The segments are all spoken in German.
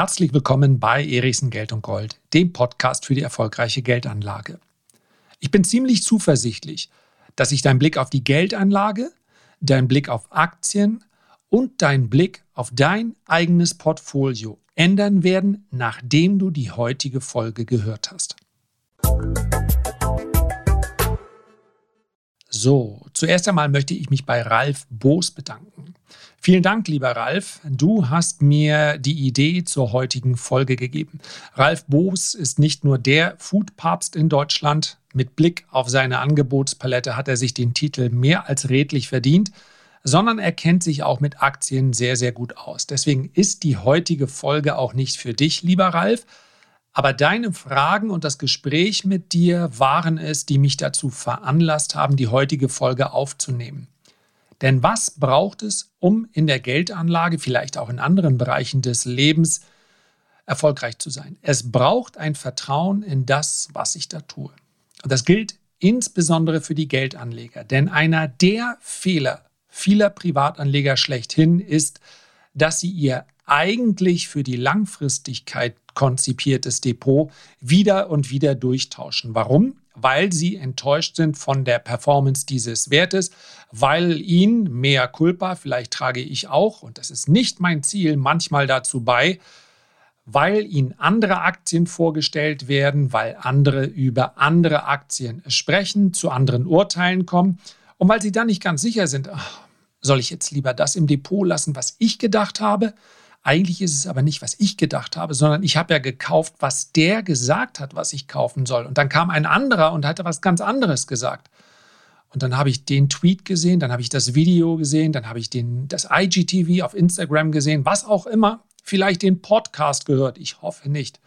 Herzlich willkommen bei Erichsen Geld und Gold, dem Podcast für die erfolgreiche Geldanlage. Ich bin ziemlich zuversichtlich, dass sich dein Blick auf die Geldanlage, dein Blick auf Aktien und dein Blick auf dein eigenes Portfolio ändern werden, nachdem du die heutige Folge gehört hast. So, zuerst einmal möchte ich mich bei Ralf Boos bedanken. Vielen Dank, lieber Ralf. Du hast mir die Idee zur heutigen Folge gegeben. Ralf Boos ist nicht nur der Foodpapst in Deutschland. Mit Blick auf seine Angebotspalette hat er sich den Titel mehr als redlich verdient, sondern er kennt sich auch mit Aktien sehr, sehr gut aus. Deswegen ist die heutige Folge auch nicht für dich, lieber Ralf. Aber deine Fragen und das Gespräch mit dir waren es, die mich dazu veranlasst haben, die heutige Folge aufzunehmen. Denn was braucht es, um in der Geldanlage, vielleicht auch in anderen Bereichen des Lebens, erfolgreich zu sein? Es braucht ein Vertrauen in das, was ich da tue. Und das gilt insbesondere für die Geldanleger. Denn einer der Fehler vieler Privatanleger schlechthin ist, dass sie ihr eigentlich für die Langfristigkeit konzipiertes Depot wieder und wieder durchtauschen. Warum? weil sie enttäuscht sind von der Performance dieses Wertes, weil ihnen mehr Culpa, vielleicht trage ich auch, und das ist nicht mein Ziel, manchmal dazu bei, weil ihnen andere Aktien vorgestellt werden, weil andere über andere Aktien sprechen, zu anderen Urteilen kommen und weil sie dann nicht ganz sicher sind, ach, soll ich jetzt lieber das im Depot lassen, was ich gedacht habe, eigentlich ist es aber nicht, was ich gedacht habe, sondern ich habe ja gekauft, was der gesagt hat, was ich kaufen soll. Und dann kam ein anderer und hatte was ganz anderes gesagt. Und dann habe ich den Tweet gesehen, dann habe ich das Video gesehen, dann habe ich den, das IGTV auf Instagram gesehen, was auch immer, vielleicht den Podcast gehört, ich hoffe nicht.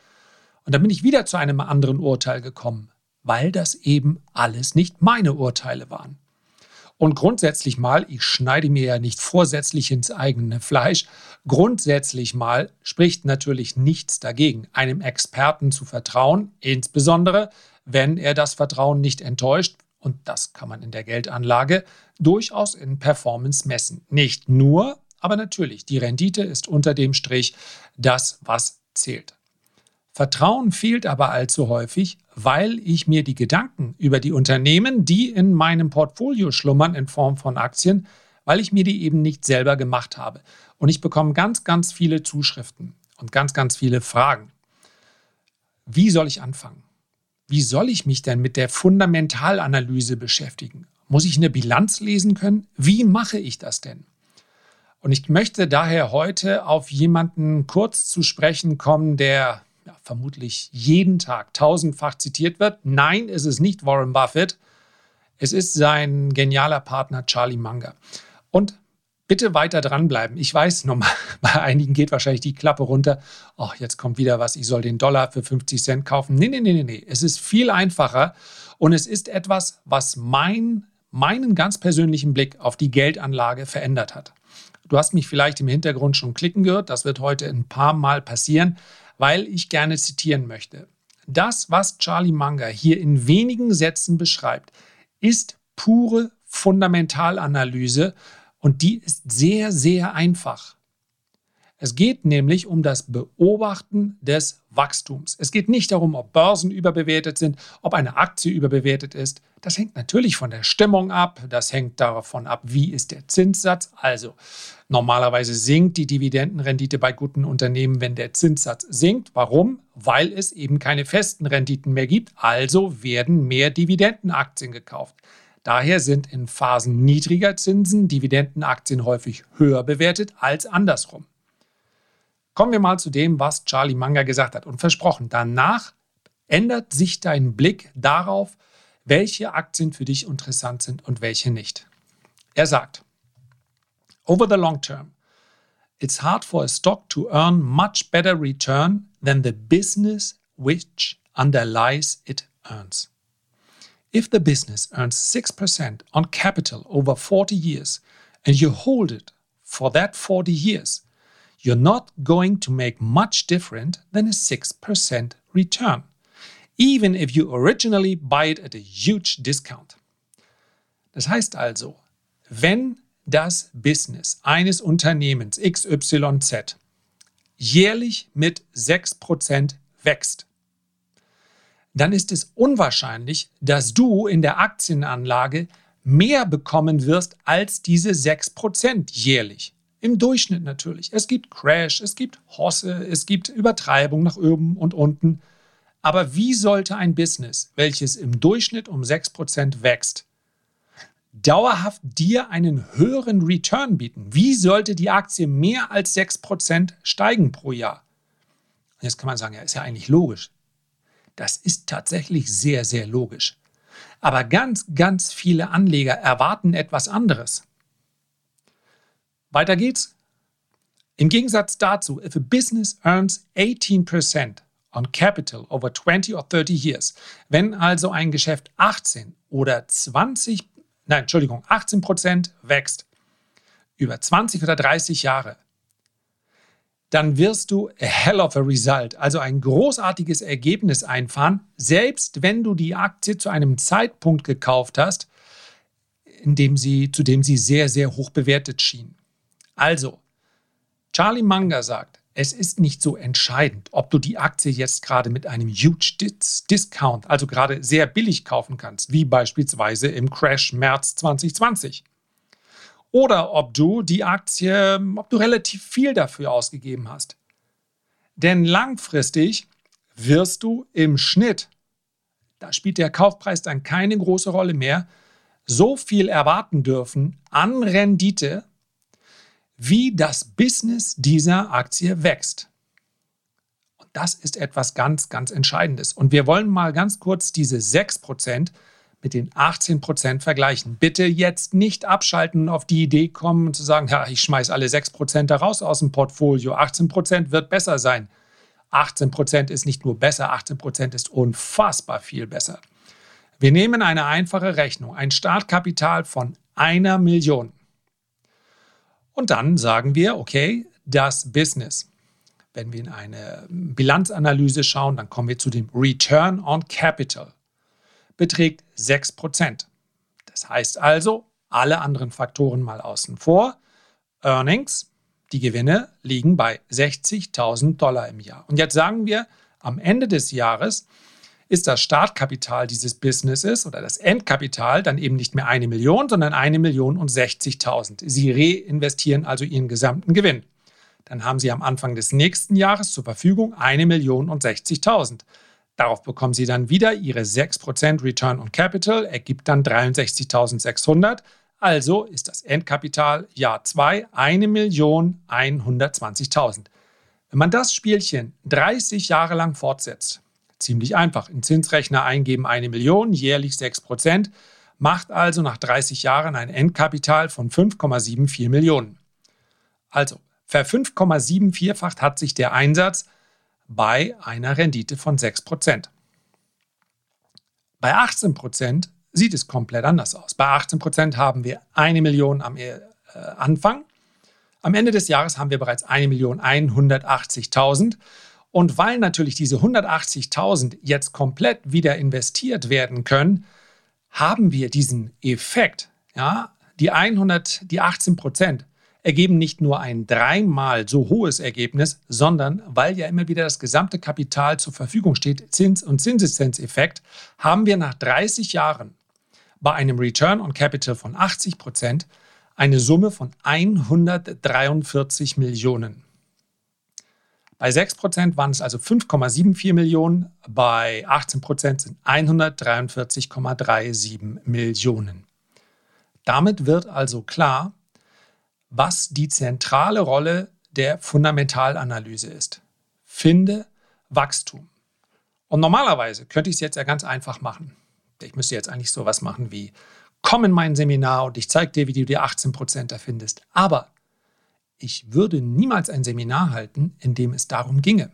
Und dann bin ich wieder zu einem anderen Urteil gekommen, weil das eben alles nicht meine Urteile waren. Und grundsätzlich mal, ich schneide mir ja nicht vorsätzlich ins eigene Fleisch, grundsätzlich mal spricht natürlich nichts dagegen, einem Experten zu vertrauen, insbesondere wenn er das Vertrauen nicht enttäuscht. Und das kann man in der Geldanlage durchaus in Performance messen. Nicht nur, aber natürlich, die Rendite ist unter dem Strich das, was zählt. Vertrauen fehlt aber allzu häufig, weil ich mir die Gedanken über die Unternehmen, die in meinem Portfolio schlummern in Form von Aktien, weil ich mir die eben nicht selber gemacht habe. Und ich bekomme ganz, ganz viele Zuschriften und ganz, ganz viele Fragen. Wie soll ich anfangen? Wie soll ich mich denn mit der Fundamentalanalyse beschäftigen? Muss ich eine Bilanz lesen können? Wie mache ich das denn? Und ich möchte daher heute auf jemanden kurz zu sprechen kommen, der ja, vermutlich jeden Tag tausendfach zitiert wird. Nein, es ist nicht Warren Buffett. Es ist sein genialer Partner Charlie Munger. Und bitte weiter dranbleiben. Ich weiß, normal, bei einigen geht wahrscheinlich die Klappe runter. Ach, jetzt kommt wieder was, ich soll den Dollar für 50 Cent kaufen. Nee, nee, nee, nee, nee. Es ist viel einfacher und es ist etwas, was mein, meinen ganz persönlichen Blick auf die Geldanlage verändert hat. Du hast mich vielleicht im Hintergrund schon klicken gehört. Das wird heute ein paar Mal passieren weil ich gerne zitieren möchte. Das, was Charlie Munger hier in wenigen Sätzen beschreibt, ist pure Fundamentalanalyse und die ist sehr, sehr einfach. Es geht nämlich um das Beobachten des Wachstums. Es geht nicht darum, ob Börsen überbewertet sind, ob eine Aktie überbewertet ist. Das hängt natürlich von der Stimmung ab, das hängt davon ab, wie ist der Zinssatz. Also normalerweise sinkt die Dividendenrendite bei guten Unternehmen, wenn der Zinssatz sinkt. Warum? Weil es eben keine festen Renditen mehr gibt, also werden mehr Dividendenaktien gekauft. Daher sind in Phasen niedriger Zinsen Dividendenaktien häufig höher bewertet als andersrum. Kommen wir mal zu dem, was Charlie Munger gesagt hat. Und versprochen, danach ändert sich dein Blick darauf, welche Aktien für dich interessant sind und welche nicht. Er sagt, over the long term, it's hard for a stock to earn much better return than the business which underlies it earns. If the business earns 6% on capital over 40 years and you hold it for that 40 years, you're not going to make much different than a 6% return, even if you originally buy it at a huge discount. Das heißt also, wenn das Business eines Unternehmens XYZ jährlich mit 6% wächst, dann ist es unwahrscheinlich, dass du in der Aktienanlage mehr bekommen wirst als diese 6% jährlich. Im Durchschnitt natürlich. Es gibt Crash, es gibt Hosse, es gibt Übertreibung nach oben und unten. Aber wie sollte ein Business, welches im Durchschnitt um 6% wächst, dauerhaft dir einen höheren Return bieten? Wie sollte die Aktie mehr als 6% steigen pro Jahr? Jetzt kann man sagen, ja, ist ja eigentlich logisch. Das ist tatsächlich sehr, sehr logisch. Aber ganz, ganz viele Anleger erwarten etwas anderes. Weiter geht's. Im Gegensatz dazu, if a business earns 18% on capital over 20 or 30 years, wenn also ein Geschäft 18 oder 20, nein, Entschuldigung, 18% wächst über 20 oder 30 Jahre, dann wirst du a hell of a result, also ein großartiges Ergebnis einfahren, selbst wenn du die Aktie zu einem Zeitpunkt gekauft hast, in dem sie, zu dem sie sehr, sehr hoch bewertet schien. Also, Charlie Munger sagt, es ist nicht so entscheidend, ob du die Aktie jetzt gerade mit einem huge Discount, also gerade sehr billig kaufen kannst, wie beispielsweise im Crash März 2020. Oder ob du die Aktie, ob du relativ viel dafür ausgegeben hast. Denn langfristig wirst du im Schnitt, da spielt der Kaufpreis dann keine große Rolle mehr, so viel erwarten dürfen an Rendite, wie das Business dieser Aktie wächst. Und das ist etwas ganz, ganz Entscheidendes. Und wir wollen mal ganz kurz diese 6% mit den 18% vergleichen. Bitte jetzt nicht abschalten und auf die Idee kommen und zu sagen, ja, ich schmeiße alle 6% da raus aus dem Portfolio. 18% wird besser sein. 18% ist nicht nur besser, 18% ist unfassbar viel besser. Wir nehmen eine einfache Rechnung, ein Startkapital von einer Million. Und dann sagen wir, okay, das Business. Wenn wir in eine Bilanzanalyse schauen, dann kommen wir zu dem Return on Capital. Beträgt 6%. Das heißt also, alle anderen Faktoren mal außen vor. Earnings, die Gewinne liegen bei 60.000 Dollar im Jahr. Und jetzt sagen wir, am Ende des Jahres ist das Startkapital dieses Businesses oder das Endkapital dann eben nicht mehr eine Million, sondern eine Million und 60.000. Sie reinvestieren also ihren gesamten Gewinn. Dann haben Sie am Anfang des nächsten Jahres zur Verfügung eine Million und 60.000. Darauf bekommen Sie dann wieder Ihre 6% Return on Capital, ergibt dann 63.600. Also ist das Endkapital Jahr 2 1.120.000. Wenn man das Spielchen 30 Jahre lang fortsetzt, Ziemlich einfach. In Zinsrechner eingeben eine Million, jährlich 6 Prozent, macht also nach 30 Jahren ein Endkapital von 5,74 Millionen. Also, ver 5,74-facht hat sich der Einsatz bei einer Rendite von 6 Prozent. Bei 18 Prozent sieht es komplett anders aus. Bei 18 Prozent haben wir eine Million am äh, Anfang. Am Ende des Jahres haben wir bereits 1.180.000 und weil natürlich diese 180.000 jetzt komplett wieder investiert werden können, haben wir diesen Effekt. Ja, die 100, die 18 Prozent ergeben nicht nur ein dreimal so hohes Ergebnis, sondern weil ja immer wieder das gesamte Kapital zur Verfügung steht, Zins- und Zinseszenzeffekt, haben wir nach 30 Jahren bei einem Return on Capital von 80 Prozent eine Summe von 143 Millionen. Bei 6% waren es also 5,74 Millionen, bei 18% sind 143,37 Millionen. Damit wird also klar, was die zentrale Rolle der Fundamentalanalyse ist. Finde Wachstum. Und normalerweise könnte ich es jetzt ja ganz einfach machen. Ich müsste jetzt eigentlich sowas machen wie, komm in mein Seminar und ich zeige dir, wie du die 18% erfindest. Aber ich würde niemals ein Seminar halten, in dem es darum ginge.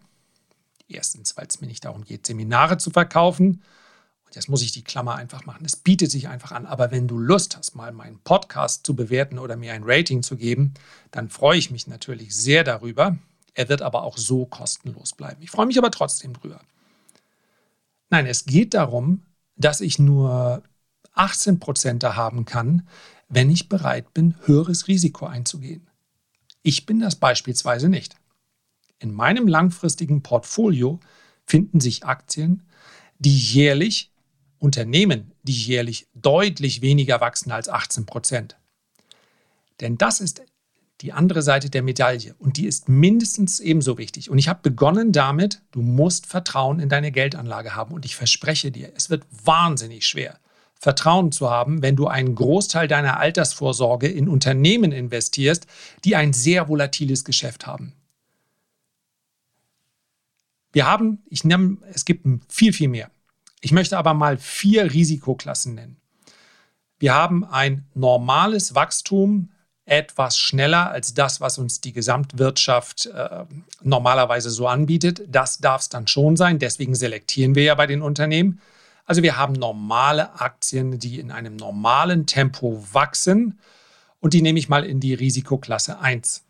Erstens, weil es mir nicht darum geht, Seminare zu verkaufen. Und jetzt muss ich die Klammer einfach machen. Es bietet sich einfach an. Aber wenn du Lust hast, mal meinen Podcast zu bewerten oder mir ein Rating zu geben, dann freue ich mich natürlich sehr darüber. Er wird aber auch so kostenlos bleiben. Ich freue mich aber trotzdem drüber. Nein, es geht darum, dass ich nur 18 Prozent haben kann, wenn ich bereit bin, höheres Risiko einzugehen. Ich bin das beispielsweise nicht. In meinem langfristigen Portfolio finden sich Aktien, die jährlich, Unternehmen, die jährlich deutlich weniger wachsen als 18 Prozent. Denn das ist die andere Seite der Medaille und die ist mindestens ebenso wichtig. Und ich habe begonnen damit, du musst Vertrauen in deine Geldanlage haben und ich verspreche dir, es wird wahnsinnig schwer. Vertrauen zu haben, wenn du einen Großteil deiner Altersvorsorge in Unternehmen investierst, die ein sehr volatiles Geschäft haben. Wir haben, ich nenne, es gibt viel, viel mehr. Ich möchte aber mal vier Risikoklassen nennen. Wir haben ein normales Wachstum, etwas schneller als das, was uns die Gesamtwirtschaft äh, normalerweise so anbietet. Das darf es dann schon sein. Deswegen selektieren wir ja bei den Unternehmen. Also wir haben normale Aktien, die in einem normalen Tempo wachsen und die nehme ich mal in die Risikoklasse 1.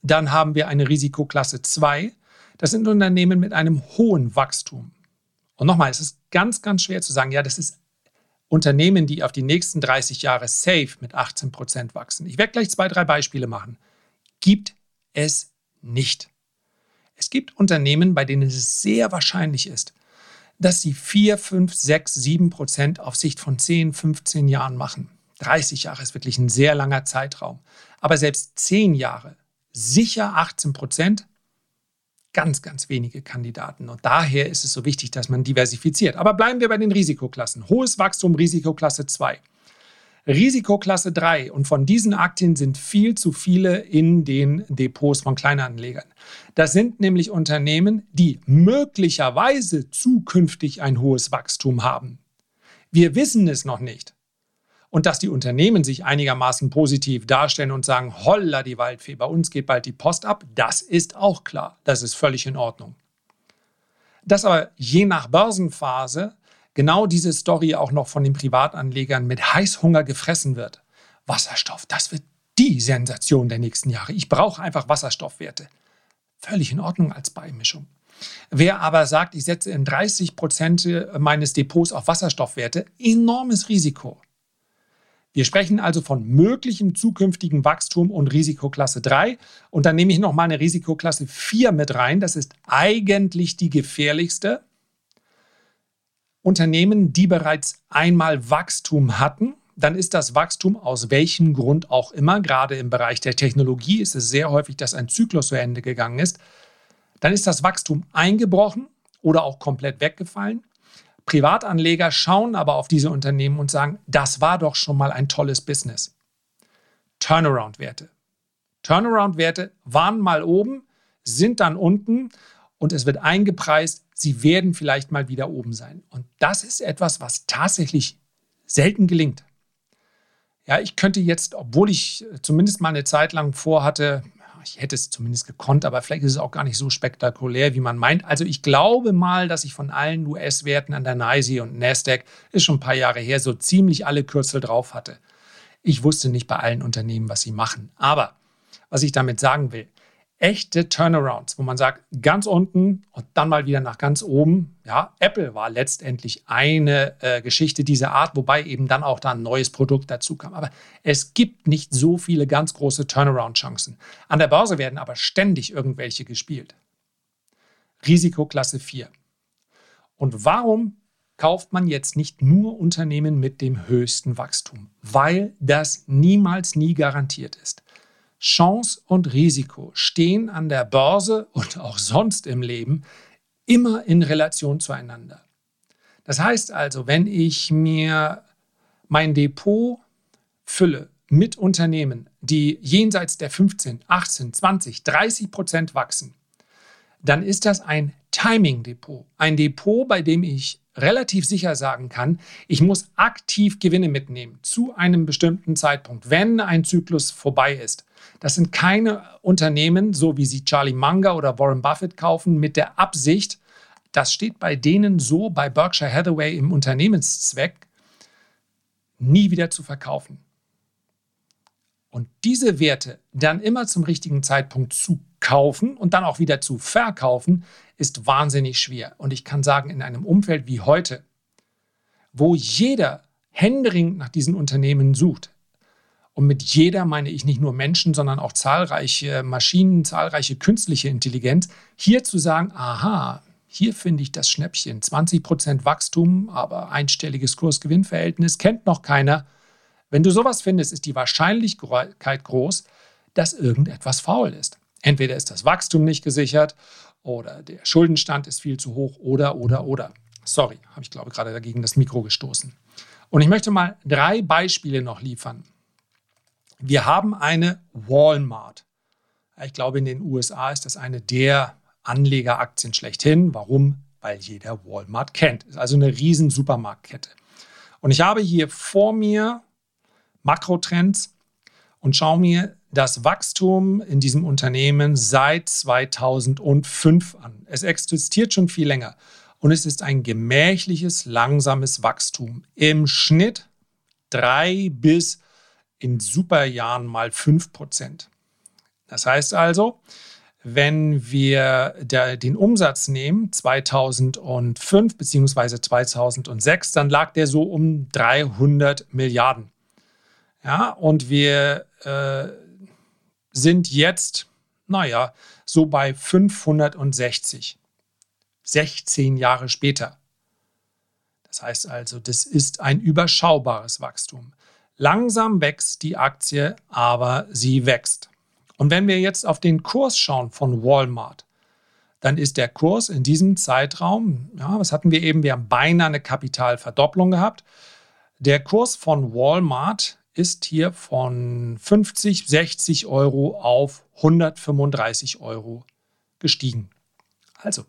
Dann haben wir eine Risikoklasse 2. Das sind Unternehmen mit einem hohen Wachstum. Und nochmal, es ist ganz, ganz schwer zu sagen, ja, das ist Unternehmen, die auf die nächsten 30 Jahre safe mit 18 Prozent wachsen. Ich werde gleich zwei, drei Beispiele machen. Gibt es nicht. Es gibt Unternehmen, bei denen es sehr wahrscheinlich ist, dass sie 4, 5, 6, 7 Prozent auf Sicht von 10, 15 Jahren machen. 30 Jahre ist wirklich ein sehr langer Zeitraum. Aber selbst 10 Jahre, sicher 18 Prozent, ganz, ganz wenige Kandidaten. Und daher ist es so wichtig, dass man diversifiziert. Aber bleiben wir bei den Risikoklassen. Hohes Wachstum, Risikoklasse 2. Risikoklasse 3 und von diesen Aktien sind viel zu viele in den Depots von Kleinanlegern. Das sind nämlich Unternehmen, die möglicherweise zukünftig ein hohes Wachstum haben. Wir wissen es noch nicht. Und dass die Unternehmen sich einigermaßen positiv darstellen und sagen, holla die Waldfee, bei uns geht bald die Post ab, das ist auch klar. Das ist völlig in Ordnung. Dass aber je nach Börsenphase genau diese Story auch noch von den Privatanlegern mit Heißhunger gefressen wird. Wasserstoff, das wird die Sensation der nächsten Jahre. Ich brauche einfach Wasserstoffwerte. Völlig in Ordnung als Beimischung. Wer aber sagt, ich setze in 30 Prozent meines Depots auf Wasserstoffwerte, enormes Risiko. Wir sprechen also von möglichem zukünftigen Wachstum und Risikoklasse 3. Und dann nehme ich noch mal eine Risikoklasse 4 mit rein. Das ist eigentlich die gefährlichste. Unternehmen, die bereits einmal Wachstum hatten, dann ist das Wachstum aus welchem Grund auch immer, gerade im Bereich der Technologie ist es sehr häufig, dass ein Zyklus zu Ende gegangen ist, dann ist das Wachstum eingebrochen oder auch komplett weggefallen. Privatanleger schauen aber auf diese Unternehmen und sagen, das war doch schon mal ein tolles Business. Turnaround-Werte. Turnaround-Werte waren mal oben, sind dann unten und es wird eingepreist, sie werden vielleicht mal wieder oben sein. Und das ist etwas, was tatsächlich selten gelingt. Ja, ich könnte jetzt, obwohl ich zumindest mal eine Zeit lang vorhatte, ich hätte es zumindest gekonnt, aber vielleicht ist es auch gar nicht so spektakulär, wie man meint. Also ich glaube mal, dass ich von allen US-Werten an der NYSE und Nasdaq, ist schon ein paar Jahre her, so ziemlich alle Kürzel drauf hatte. Ich wusste nicht bei allen Unternehmen, was sie machen. Aber was ich damit sagen will, echte Turnarounds, wo man sagt, ganz unten und dann mal wieder nach ganz oben. Ja, Apple war letztendlich eine äh, Geschichte dieser Art, wobei eben dann auch da ein neues Produkt dazu kam. Aber es gibt nicht so viele ganz große Turnaround-Chancen. An der Börse werden aber ständig irgendwelche gespielt. Risikoklasse 4. Und warum kauft man jetzt nicht nur Unternehmen mit dem höchsten Wachstum? Weil das niemals nie garantiert ist. Chance und Risiko stehen an der Börse und auch sonst im Leben immer in Relation zueinander. Das heißt also, wenn ich mir mein Depot fülle mit Unternehmen, die jenseits der 15, 18, 20, 30 Prozent wachsen, dann ist das ein Timing-Depot. Ein Depot, bei dem ich relativ sicher sagen kann, ich muss aktiv Gewinne mitnehmen zu einem bestimmten Zeitpunkt, wenn ein Zyklus vorbei ist. Das sind keine Unternehmen, so wie sie Charlie Munger oder Warren Buffett kaufen, mit der Absicht, das steht bei denen so bei Berkshire Hathaway im Unternehmenszweck, nie wieder zu verkaufen. Und diese Werte dann immer zum richtigen Zeitpunkt zu kaufen und dann auch wieder zu verkaufen, ist wahnsinnig schwer. Und ich kann sagen, in einem Umfeld wie heute, wo jeder händeringend nach diesen Unternehmen sucht, Und mit jeder meine ich nicht nur Menschen, sondern auch zahlreiche Maschinen, zahlreiche künstliche Intelligenz. Hier zu sagen, aha, hier finde ich das Schnäppchen. 20% Wachstum, aber einstelliges Kursgewinnverhältnis kennt noch keiner. Wenn du sowas findest, ist die Wahrscheinlichkeit groß, dass irgendetwas faul ist. Entweder ist das Wachstum nicht gesichert oder der Schuldenstand ist viel zu hoch oder, oder, oder. Sorry, habe ich glaube gerade dagegen das Mikro gestoßen. Und ich möchte mal drei Beispiele noch liefern. Wir haben eine Walmart. Ich glaube, in den USA ist das eine der Anlegeraktien schlechthin. Warum? Weil jeder Walmart kennt. Ist also eine riesen Supermarktkette. Und ich habe hier vor mir Makrotrends und schaue mir das Wachstum in diesem Unternehmen seit 2005 an. Es existiert schon viel länger und es ist ein gemächliches, langsames Wachstum. Im Schnitt drei bis in Superjahren mal fünf Prozent. Das heißt also, wenn wir der, den Umsatz nehmen, 2005 bzw. 2006, dann lag der so um 300 Milliarden. Ja, und wir äh, sind jetzt, naja, so bei 560. 16 Jahre später. Das heißt also, das ist ein überschaubares Wachstum. Langsam wächst die Aktie, aber sie wächst. Und wenn wir jetzt auf den Kurs schauen von Walmart, dann ist der Kurs in diesem Zeitraum, ja, was hatten wir eben? Wir haben beinahe eine Kapitalverdopplung gehabt. Der Kurs von Walmart ist hier von 50, 60 Euro auf 135 Euro gestiegen. Also,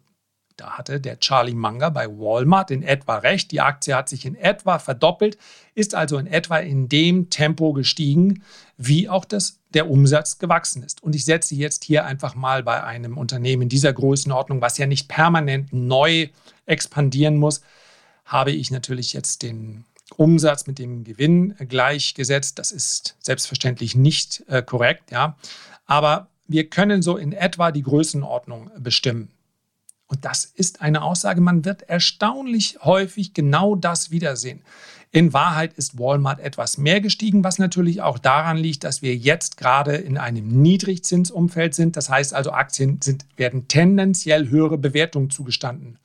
da hatte der Charlie Munger bei Walmart in etwa recht. Die Aktie hat sich in etwa verdoppelt, ist also in etwa in dem Tempo gestiegen, wie auch das, der Umsatz gewachsen ist. Und ich setze jetzt hier einfach mal bei einem Unternehmen dieser Größenordnung, was ja nicht permanent neu expandieren muss, habe ich natürlich jetzt den Umsatz mit dem Gewinn gleichgesetzt. Das ist selbstverständlich nicht äh, korrekt, ja. Aber wir können so in etwa die Größenordnung bestimmen. Und das ist eine Aussage, man wird erstaunlich häufig genau das wiedersehen. In Wahrheit ist Walmart etwas mehr gestiegen, was natürlich auch daran liegt, dass wir jetzt gerade in einem Niedrigzinsumfeld sind. Das heißt also, Aktien sind, werden tendenziell höhere Bewertungen zugestanden.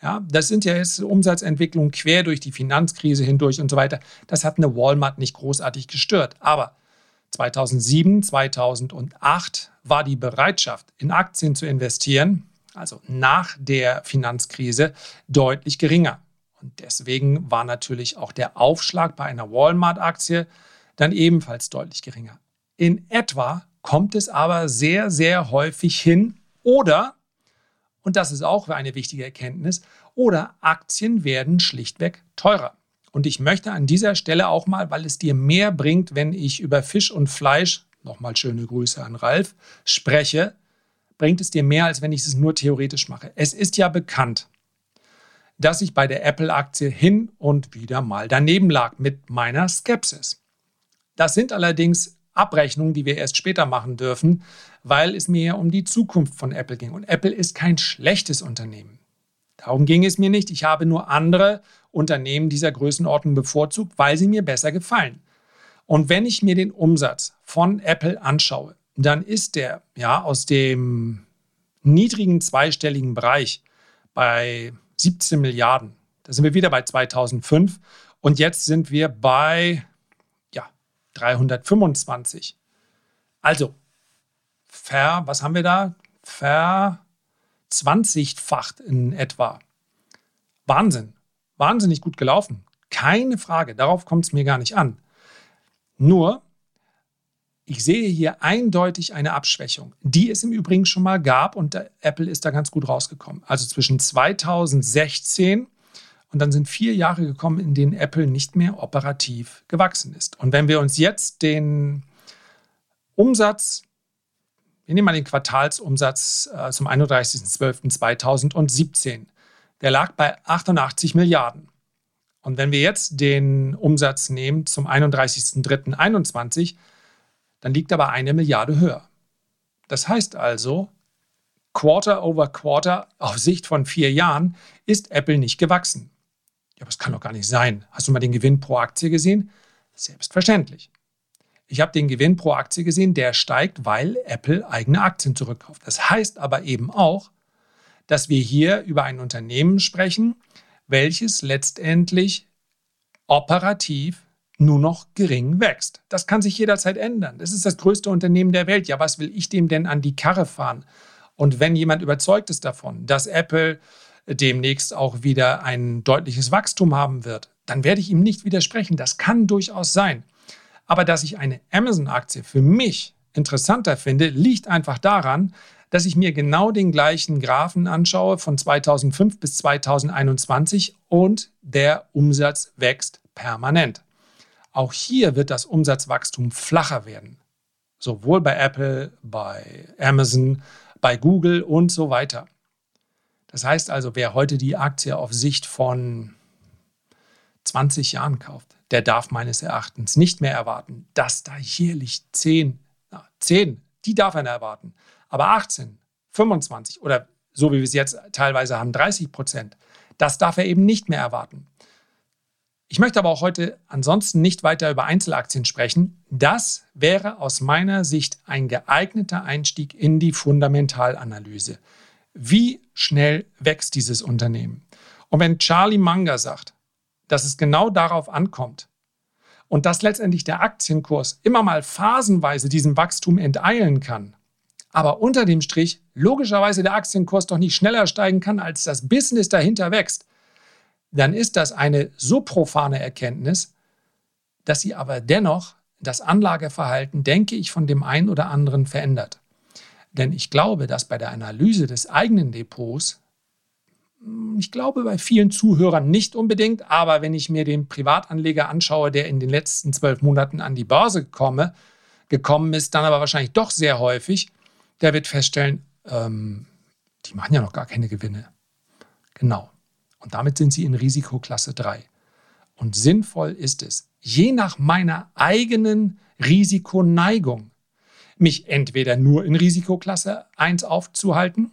Ja, das sind ja jetzt Umsatzentwicklungen quer durch die Finanzkrise hindurch und so weiter. Das hat eine Walmart nicht großartig gestört. Aber 2007, 2008 war die Bereitschaft, in Aktien zu investieren, also nach der Finanzkrise, deutlich geringer. Und deswegen war natürlich auch der Aufschlag bei einer Walmart-Aktie dann ebenfalls deutlich geringer. In etwa kommt es aber sehr, sehr häufig hin oder und das ist auch eine wichtige Erkenntnis, oder Aktien werden schlichtweg teurer. Und ich möchte an dieser Stelle auch mal, weil es dir mehr bringt, wenn ich über Fisch und Fleisch, nochmal schöne Grüße an Ralf, spreche, bringt es dir mehr, als wenn ich es nur theoretisch mache. Es ist ja bekannt, dass ich bei der Apple-Aktie hin und wieder mal daneben lag mit meiner Skepsis. Das sind allerdings Abrechnungen, die wir erst später machen dürfen, weil es mir ja um die Zukunft von Apple ging. Und Apple ist kein schlechtes Unternehmen. Darum ging es mir nicht. Ich habe nur andere Unternehmen dieser Größenordnung bevorzugt, weil sie mir besser gefallen. Und wenn ich mir den Umsatz von Apple anschaue, dann ist der ja aus dem niedrigen zweistelligen Bereich bei 17 Milliarden. Da sind wir wieder bei 2005 und jetzt sind wir bei 325. Also, ver, was haben wir da? Verzwanzigfacht in etwa. Wahnsinn. Wahnsinnig gut gelaufen. Keine Frage. Darauf kommt es mir gar nicht an. Nur, ich sehe hier eindeutig eine Abschwächung, die es im Übrigen schon mal gab und Apple ist da ganz gut rausgekommen. Also zwischen 2016 und dann sind vier Jahre gekommen, in denen Apple nicht mehr operativ gewachsen ist. Und wenn wir uns jetzt den Umsatz, wir nehmen mal den Quartalsumsatz äh, zum 31.12.2017, der lag bei 88 Milliarden. Und wenn wir jetzt den Umsatz nehmen zum 31.03.2021, dann liegt er bei eine Milliarde höher. Das heißt also, Quarter over Quarter auf Sicht von vier Jahren ist Apple nicht gewachsen. Ja, aber es kann doch gar nicht sein. Hast du mal den Gewinn pro Aktie gesehen? Selbstverständlich. Ich habe den Gewinn pro Aktie gesehen, der steigt, weil Apple eigene Aktien zurückkauft. Das heißt aber eben auch, dass wir hier über ein Unternehmen sprechen, welches letztendlich operativ nur noch gering wächst. Das kann sich jederzeit ändern. Das ist das größte Unternehmen der Welt. Ja, was will ich dem denn an die Karre fahren? Und wenn jemand überzeugt ist davon, dass Apple demnächst auch wieder ein deutliches Wachstum haben wird, dann werde ich ihm nicht widersprechen. Das kann durchaus sein. Aber dass ich eine Amazon-Aktie für mich interessanter finde, liegt einfach daran, dass ich mir genau den gleichen Graphen anschaue von 2005 bis 2021 und der Umsatz wächst permanent. Auch hier wird das Umsatzwachstum flacher werden. Sowohl bei Apple, bei Amazon, bei Google und so weiter. Das heißt also, wer heute die Aktie auf Sicht von 20 Jahren kauft, der darf meines Erachtens nicht mehr erwarten, dass da jährlich 10, na, 10, die darf er erwarten. Aber 18, 25 oder so wie wir es jetzt teilweise haben, 30 Prozent, das darf er eben nicht mehr erwarten. Ich möchte aber auch heute ansonsten nicht weiter über Einzelaktien sprechen. Das wäre aus meiner Sicht ein geeigneter Einstieg in die Fundamentalanalyse. Wie schnell wächst dieses Unternehmen? Und wenn Charlie Munger sagt, dass es genau darauf ankommt und dass letztendlich der Aktienkurs immer mal phasenweise diesem Wachstum enteilen kann, aber unter dem Strich logischerweise der Aktienkurs doch nicht schneller steigen kann, als das Business dahinter wächst, dann ist das eine so profane Erkenntnis, dass sie aber dennoch das Anlageverhalten, denke ich, von dem einen oder anderen verändert. Denn ich glaube, dass bei der Analyse des eigenen Depots, ich glaube bei vielen Zuhörern nicht unbedingt, aber wenn ich mir den Privatanleger anschaue, der in den letzten zwölf Monaten an die Börse komme, gekommen ist, dann aber wahrscheinlich doch sehr häufig, der wird feststellen, ähm, die machen ja noch gar keine Gewinne. Genau. Und damit sind sie in Risikoklasse 3. Und sinnvoll ist es, je nach meiner eigenen Risikoneigung, mich entweder nur in Risikoklasse 1 aufzuhalten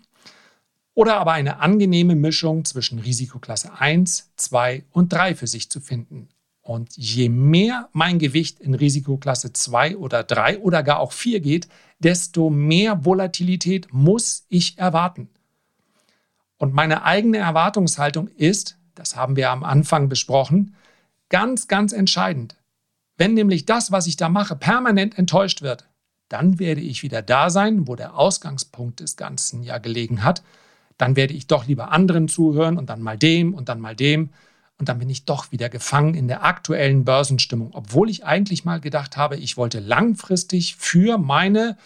oder aber eine angenehme Mischung zwischen Risikoklasse 1, 2 und 3 für sich zu finden. Und je mehr mein Gewicht in Risikoklasse 2 oder 3 oder gar auch 4 geht, desto mehr Volatilität muss ich erwarten. Und meine eigene Erwartungshaltung ist, das haben wir am Anfang besprochen, ganz, ganz entscheidend. Wenn nämlich das, was ich da mache, permanent enttäuscht wird, dann werde ich wieder da sein, wo der Ausgangspunkt des Ganzen ja gelegen hat. Dann werde ich doch lieber anderen zuhören und dann mal dem und dann mal dem. Und dann bin ich doch wieder gefangen in der aktuellen Börsenstimmung, obwohl ich eigentlich mal gedacht habe, ich wollte langfristig für meine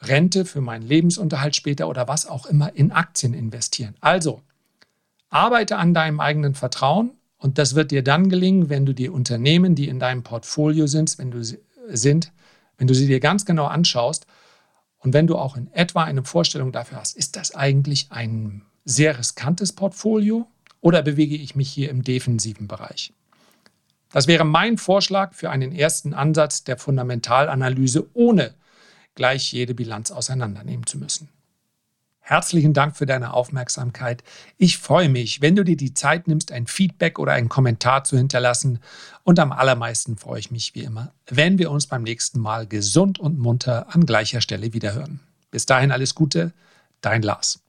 Rente, für meinen Lebensunterhalt später oder was auch immer in Aktien investieren. Also, arbeite an deinem eigenen Vertrauen und das wird dir dann gelingen, wenn du die Unternehmen, die in deinem Portfolio sind, wenn du sind, wenn du sie dir ganz genau anschaust und wenn du auch in etwa eine Vorstellung dafür hast, ist das eigentlich ein sehr riskantes Portfolio oder bewege ich mich hier im defensiven Bereich? Das wäre mein Vorschlag für einen ersten Ansatz der Fundamentalanalyse, ohne gleich jede Bilanz auseinandernehmen zu müssen. Herzlichen Dank für deine Aufmerksamkeit. Ich freue mich, wenn du dir die Zeit nimmst, ein Feedback oder einen Kommentar zu hinterlassen. Und am allermeisten freue ich mich wie immer, wenn wir uns beim nächsten Mal gesund und munter an gleicher Stelle wiederhören. Bis dahin alles Gute, dein Lars.